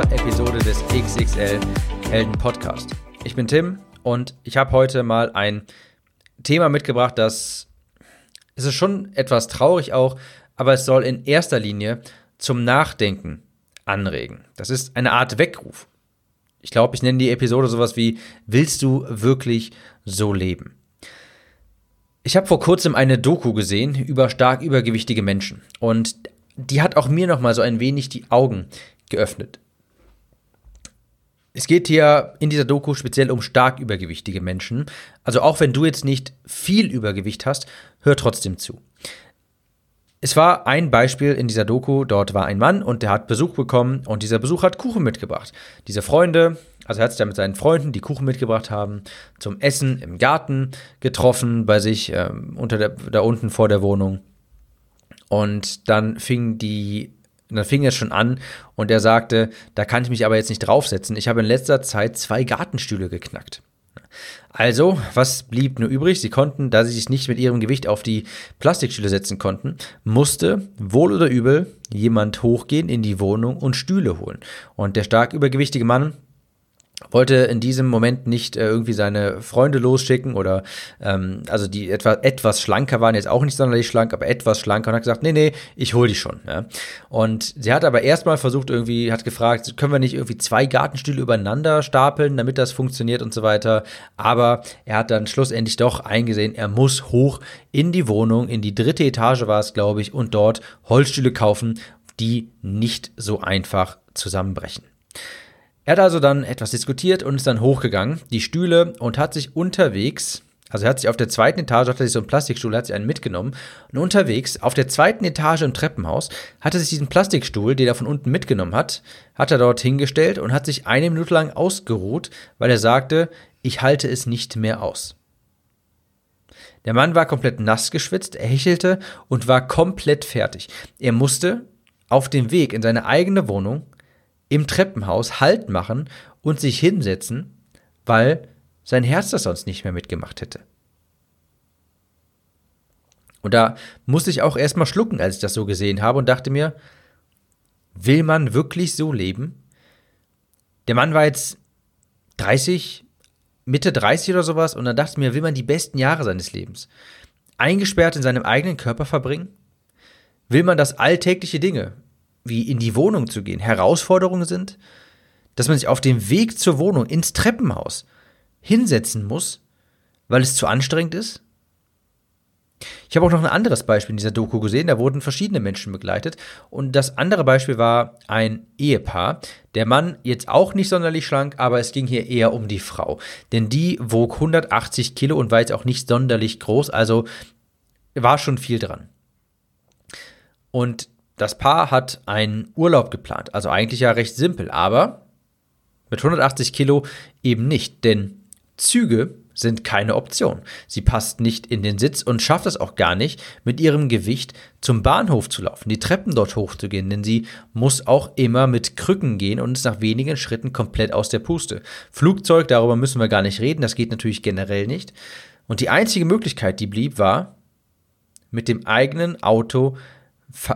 Dieser Episode des XXL Helden Podcast. Ich bin Tim und ich habe heute mal ein Thema mitgebracht, das es ist schon etwas traurig auch, aber es soll in erster Linie zum Nachdenken anregen. Das ist eine Art Weckruf. Ich glaube, ich nenne die Episode sowas wie Willst du wirklich so leben? Ich habe vor kurzem eine Doku gesehen über stark übergewichtige Menschen und die hat auch mir noch mal so ein wenig die Augen geöffnet. Es geht hier in dieser Doku speziell um stark übergewichtige Menschen. Also auch wenn du jetzt nicht viel Übergewicht hast, hör trotzdem zu. Es war ein Beispiel in dieser Doku, dort war ein Mann und der hat Besuch bekommen und dieser Besuch hat Kuchen mitgebracht. Diese Freunde, also er hat sich da mit seinen Freunden, die Kuchen mitgebracht haben, zum Essen im Garten getroffen, bei sich ähm, unter der, da unten vor der Wohnung. Und dann fing die, dann fing es schon an und er sagte, da kann ich mich aber jetzt nicht draufsetzen. Ich habe in letzter Zeit zwei Gartenstühle geknackt. Also, was blieb nur übrig? Sie konnten, da sie sich nicht mit ihrem Gewicht auf die Plastikstühle setzen konnten, musste wohl oder übel jemand hochgehen in die Wohnung und Stühle holen. Und der stark übergewichtige Mann wollte in diesem Moment nicht äh, irgendwie seine Freunde losschicken oder ähm, also die etwa etwas schlanker waren, jetzt auch nicht sonderlich schlank, aber etwas schlanker und hat gesagt, nee, nee, ich hol die schon. Ja. Und sie hat aber erstmal versucht irgendwie, hat gefragt, können wir nicht irgendwie zwei Gartenstühle übereinander stapeln, damit das funktioniert und so weiter. Aber er hat dann schlussendlich doch eingesehen, er muss hoch in die Wohnung, in die dritte Etage war es, glaube ich, und dort Holzstühle kaufen, die nicht so einfach zusammenbrechen. Er hat also dann etwas diskutiert und ist dann hochgegangen, die Stühle, und hat sich unterwegs, also er hat sich auf der zweiten Etage, hat er sich so einen Plastikstuhl, hat sich einen mitgenommen, und unterwegs, auf der zweiten Etage im Treppenhaus, hat er sich diesen Plastikstuhl, den er von unten mitgenommen hat, hat er dort hingestellt und hat sich eine Minute lang ausgeruht, weil er sagte, ich halte es nicht mehr aus. Der Mann war komplett nass geschwitzt, er hechelte und war komplett fertig. Er musste auf dem Weg in seine eigene Wohnung im Treppenhaus Halt machen und sich hinsetzen, weil sein Herz das sonst nicht mehr mitgemacht hätte. Und da musste ich auch erstmal schlucken, als ich das so gesehen habe und dachte mir, will man wirklich so leben? Der Mann war jetzt 30, Mitte 30 oder sowas und dann dachte ich mir, will man die besten Jahre seines Lebens eingesperrt in seinem eigenen Körper verbringen? Will man das alltägliche Dinge, wie in die Wohnung zu gehen, Herausforderungen sind, dass man sich auf dem Weg zur Wohnung ins Treppenhaus hinsetzen muss, weil es zu anstrengend ist? Ich habe auch noch ein anderes Beispiel in dieser Doku gesehen, da wurden verschiedene Menschen begleitet und das andere Beispiel war ein Ehepaar. Der Mann jetzt auch nicht sonderlich schlank, aber es ging hier eher um die Frau, denn die wog 180 Kilo und war jetzt auch nicht sonderlich groß, also war schon viel dran. Und das Paar hat einen Urlaub geplant, also eigentlich ja recht simpel, aber mit 180 Kilo eben nicht, denn Züge sind keine Option. Sie passt nicht in den Sitz und schafft es auch gar nicht, mit ihrem Gewicht zum Bahnhof zu laufen, die Treppen dort hochzugehen, denn sie muss auch immer mit Krücken gehen und ist nach wenigen Schritten komplett aus der Puste. Flugzeug, darüber müssen wir gar nicht reden, das geht natürlich generell nicht. Und die einzige Möglichkeit, die blieb, war, mit dem eigenen Auto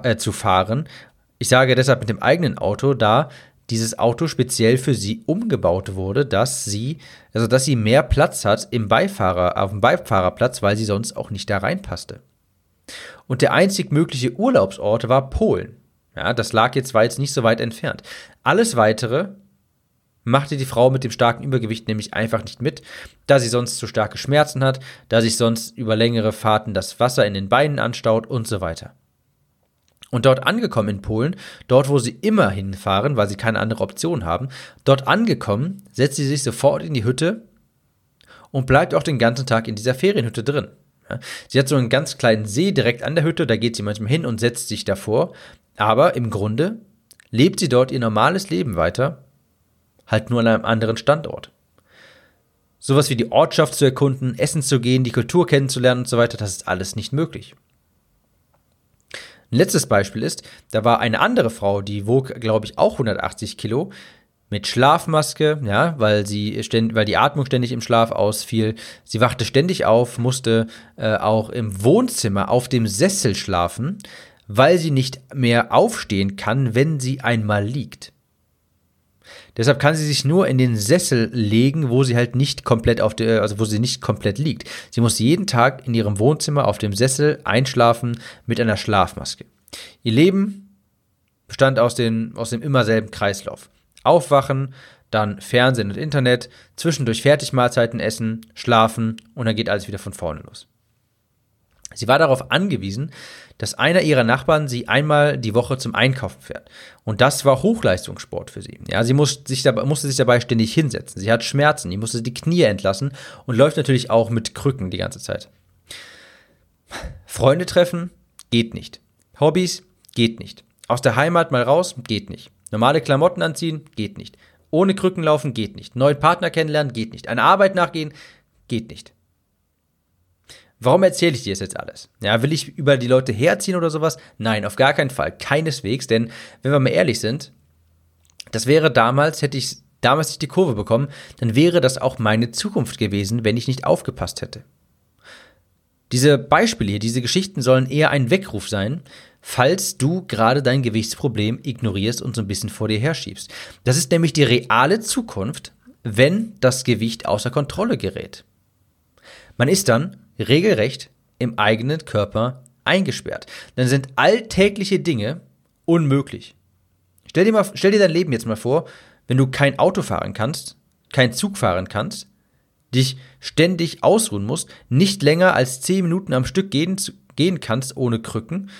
äh, zu fahren. Ich sage deshalb mit dem eigenen Auto, da dieses Auto speziell für sie umgebaut wurde, dass sie, also dass sie mehr Platz hat im Beifahrer, auf dem Beifahrerplatz, weil sie sonst auch nicht da reinpasste. Und der einzig mögliche Urlaubsort war Polen. Ja, das lag jetzt, war jetzt nicht so weit entfernt. Alles weitere machte die Frau mit dem starken Übergewicht nämlich einfach nicht mit, da sie sonst zu starke Schmerzen hat, da sich sonst über längere Fahrten das Wasser in den Beinen anstaut und so weiter. Und dort angekommen in Polen, dort wo sie immer hinfahren, weil sie keine andere Option haben, dort angekommen, setzt sie sich sofort in die Hütte und bleibt auch den ganzen Tag in dieser Ferienhütte drin. sie hat so einen ganz kleinen See direkt an der Hütte, da geht sie manchmal hin und setzt sich davor, aber im Grunde lebt sie dort ihr normales Leben weiter, halt nur an einem anderen Standort. Sowas wie die Ortschaft zu erkunden, essen zu gehen, die Kultur kennenzulernen und so weiter, das ist alles nicht möglich. Ein letztes Beispiel ist, da war eine andere Frau, die wog, glaube ich, auch 180 Kilo, mit Schlafmaske, ja, weil sie ständ, weil die Atmung ständig im Schlaf ausfiel. Sie wachte ständig auf, musste äh, auch im Wohnzimmer auf dem Sessel schlafen, weil sie nicht mehr aufstehen kann, wenn sie einmal liegt. Deshalb kann sie sich nur in den Sessel legen, wo sie halt nicht komplett auf der, also wo sie nicht komplett liegt. Sie muss jeden Tag in ihrem Wohnzimmer auf dem Sessel einschlafen mit einer Schlafmaske. Ihr Leben bestand aus, den, aus dem immer selben Kreislauf. Aufwachen, dann Fernsehen und Internet, zwischendurch Fertigmahlzeiten essen, schlafen und dann geht alles wieder von vorne los. Sie war darauf angewiesen, dass einer ihrer Nachbarn sie einmal die Woche zum Einkaufen fährt. Und das war Hochleistungssport für sie. Ja, sie musste sich, dabei, musste sich dabei ständig hinsetzen. Sie hat Schmerzen, die musste die Knie entlassen und läuft natürlich auch mit Krücken die ganze Zeit. Freunde treffen geht nicht. Hobbys geht nicht. Aus der Heimat mal raus geht nicht. Normale Klamotten anziehen geht nicht. Ohne Krücken laufen geht nicht. Neuen Partner kennenlernen geht nicht. Eine Arbeit nachgehen geht nicht. Warum erzähle ich dir das jetzt alles? Ja, will ich über die Leute herziehen oder sowas? Nein, auf gar keinen Fall. Keineswegs, denn wenn wir mal ehrlich sind, das wäre damals, hätte ich damals nicht die Kurve bekommen, dann wäre das auch meine Zukunft gewesen, wenn ich nicht aufgepasst hätte. Diese Beispiele hier, diese Geschichten sollen eher ein Weckruf sein, falls du gerade dein Gewichtsproblem ignorierst und so ein bisschen vor dir herschiebst. Das ist nämlich die reale Zukunft, wenn das Gewicht außer Kontrolle gerät. Man ist dann regelrecht im eigenen Körper eingesperrt. Dann sind alltägliche Dinge unmöglich. Stell dir, mal, stell dir dein Leben jetzt mal vor, wenn du kein Auto fahren kannst, kein Zug fahren kannst, dich ständig ausruhen musst, nicht länger als 10 Minuten am Stück gehen, gehen kannst ohne Krücken,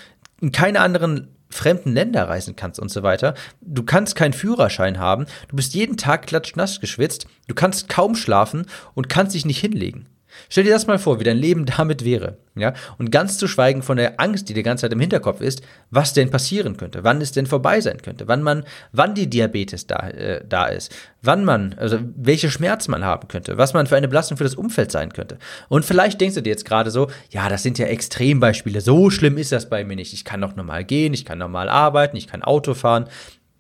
in keine anderen fremden Länder reisen kannst und so weiter. Du kannst keinen Führerschein haben, du bist jeden Tag klatschnass geschwitzt, du kannst kaum schlafen und kannst dich nicht hinlegen. Stell dir das mal vor, wie dein Leben damit wäre, ja? Und ganz zu schweigen von der Angst, die die ganze Zeit im Hinterkopf ist, was denn passieren könnte, wann es denn vorbei sein könnte, wann man, wann die Diabetes da, äh, da ist, wann man, also welche Schmerzen man haben könnte, was man für eine Belastung für das Umfeld sein könnte. Und vielleicht denkst du dir jetzt gerade so, ja, das sind ja Extrembeispiele, so schlimm ist das bei mir nicht. Ich kann noch normal gehen, ich kann normal arbeiten, ich kann Auto fahren.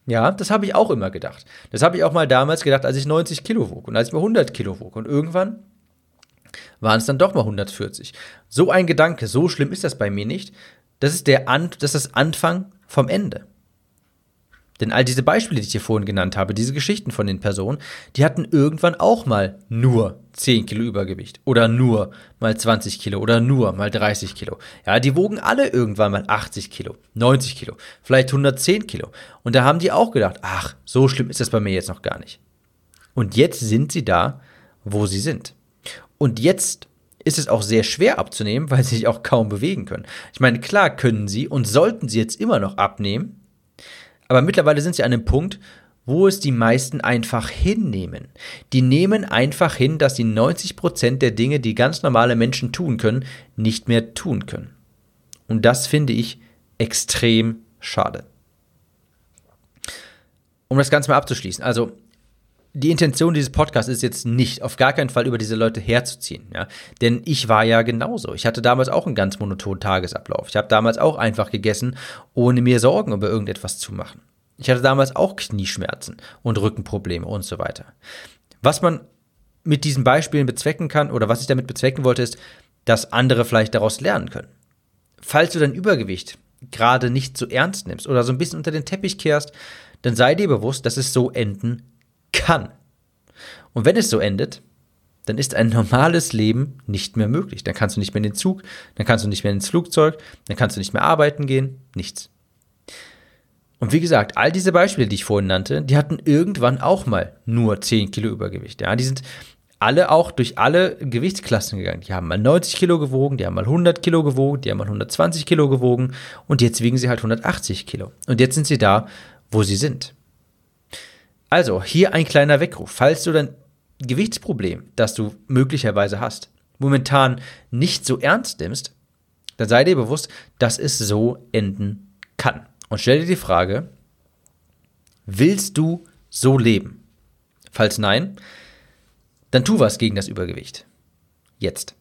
Ja, das habe ich auch immer gedacht. Das habe ich auch mal damals gedacht, als ich 90 Kilo wog und als ich mal 100 Kilo wog. Und irgendwann waren es dann doch mal 140. So ein Gedanke, so schlimm ist das bei mir nicht. Das ist, der An das ist Anfang vom Ende. Denn all diese Beispiele, die ich hier vorhin genannt habe, diese Geschichten von den Personen, die hatten irgendwann auch mal nur 10 Kilo Übergewicht oder nur mal 20 Kilo oder nur mal 30 Kilo. Ja, die wogen alle irgendwann mal 80 Kilo, 90 Kilo, vielleicht 110 Kilo. Und da haben die auch gedacht, ach, so schlimm ist das bei mir jetzt noch gar nicht. Und jetzt sind sie da, wo sie sind. Und jetzt ist es auch sehr schwer abzunehmen, weil sie sich auch kaum bewegen können. Ich meine, klar können sie und sollten sie jetzt immer noch abnehmen, aber mittlerweile sind sie an einem Punkt, wo es die meisten einfach hinnehmen. Die nehmen einfach hin, dass sie 90% der Dinge, die ganz normale Menschen tun können, nicht mehr tun können. Und das finde ich extrem schade. Um das Ganze mal abzuschließen. Also, die Intention dieses Podcasts ist jetzt nicht, auf gar keinen Fall über diese Leute herzuziehen, ja. Denn ich war ja genauso. Ich hatte damals auch einen ganz monotonen Tagesablauf. Ich habe damals auch einfach gegessen, ohne mir Sorgen über irgendetwas zu machen. Ich hatte damals auch Knieschmerzen und Rückenprobleme und so weiter. Was man mit diesen Beispielen bezwecken kann, oder was ich damit bezwecken wollte, ist, dass andere vielleicht daraus lernen können. Falls du dein Übergewicht gerade nicht so ernst nimmst oder so ein bisschen unter den Teppich kehrst, dann sei dir bewusst, dass es so enden kann. Und wenn es so endet, dann ist ein normales Leben nicht mehr möglich. Dann kannst du nicht mehr in den Zug, dann kannst du nicht mehr ins Flugzeug, dann kannst du nicht mehr arbeiten gehen, nichts. Und wie gesagt, all diese Beispiele, die ich vorhin nannte, die hatten irgendwann auch mal nur 10 Kilo Übergewicht. Ja, die sind alle auch durch alle Gewichtsklassen gegangen. Die haben mal 90 Kilo gewogen, die haben mal 100 Kilo gewogen, die haben mal 120 Kilo gewogen und jetzt wiegen sie halt 180 Kilo. Und jetzt sind sie da, wo sie sind. Also, hier ein kleiner Weckruf. Falls du dein Gewichtsproblem, das du möglicherweise hast, momentan nicht so ernst nimmst, dann sei dir bewusst, dass es so enden kann. Und stell dir die Frage, Willst du so leben? Falls nein, dann tu was gegen das Übergewicht. Jetzt.